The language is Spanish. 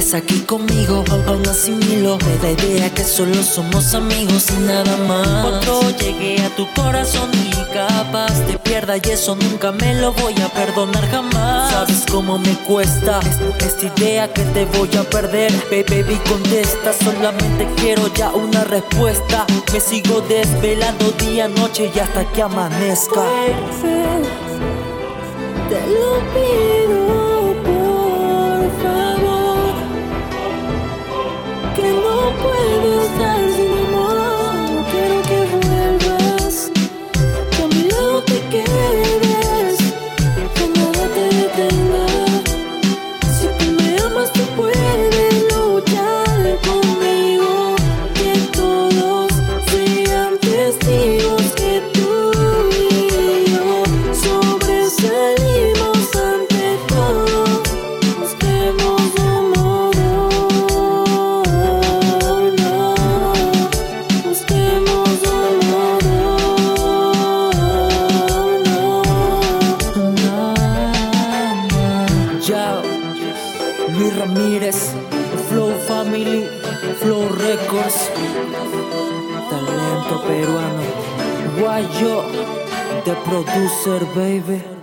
estás aquí conmigo, aún asimilo Me da idea que solo somos amigos y nada más. Cuando llegué a tu corazón y capaz te pierda Y eso nunca me lo voy a perdonar jamás. Sabes cómo me cuesta esta idea que te voy a perder Baby, contesta, solamente quiero ya una respuesta. Me sigo desvelando día, noche y hasta que amanezca. Te lo pido Luis Ramírez, Flow Family, Flow Records, talento peruano, Guayo, The Producer Baby.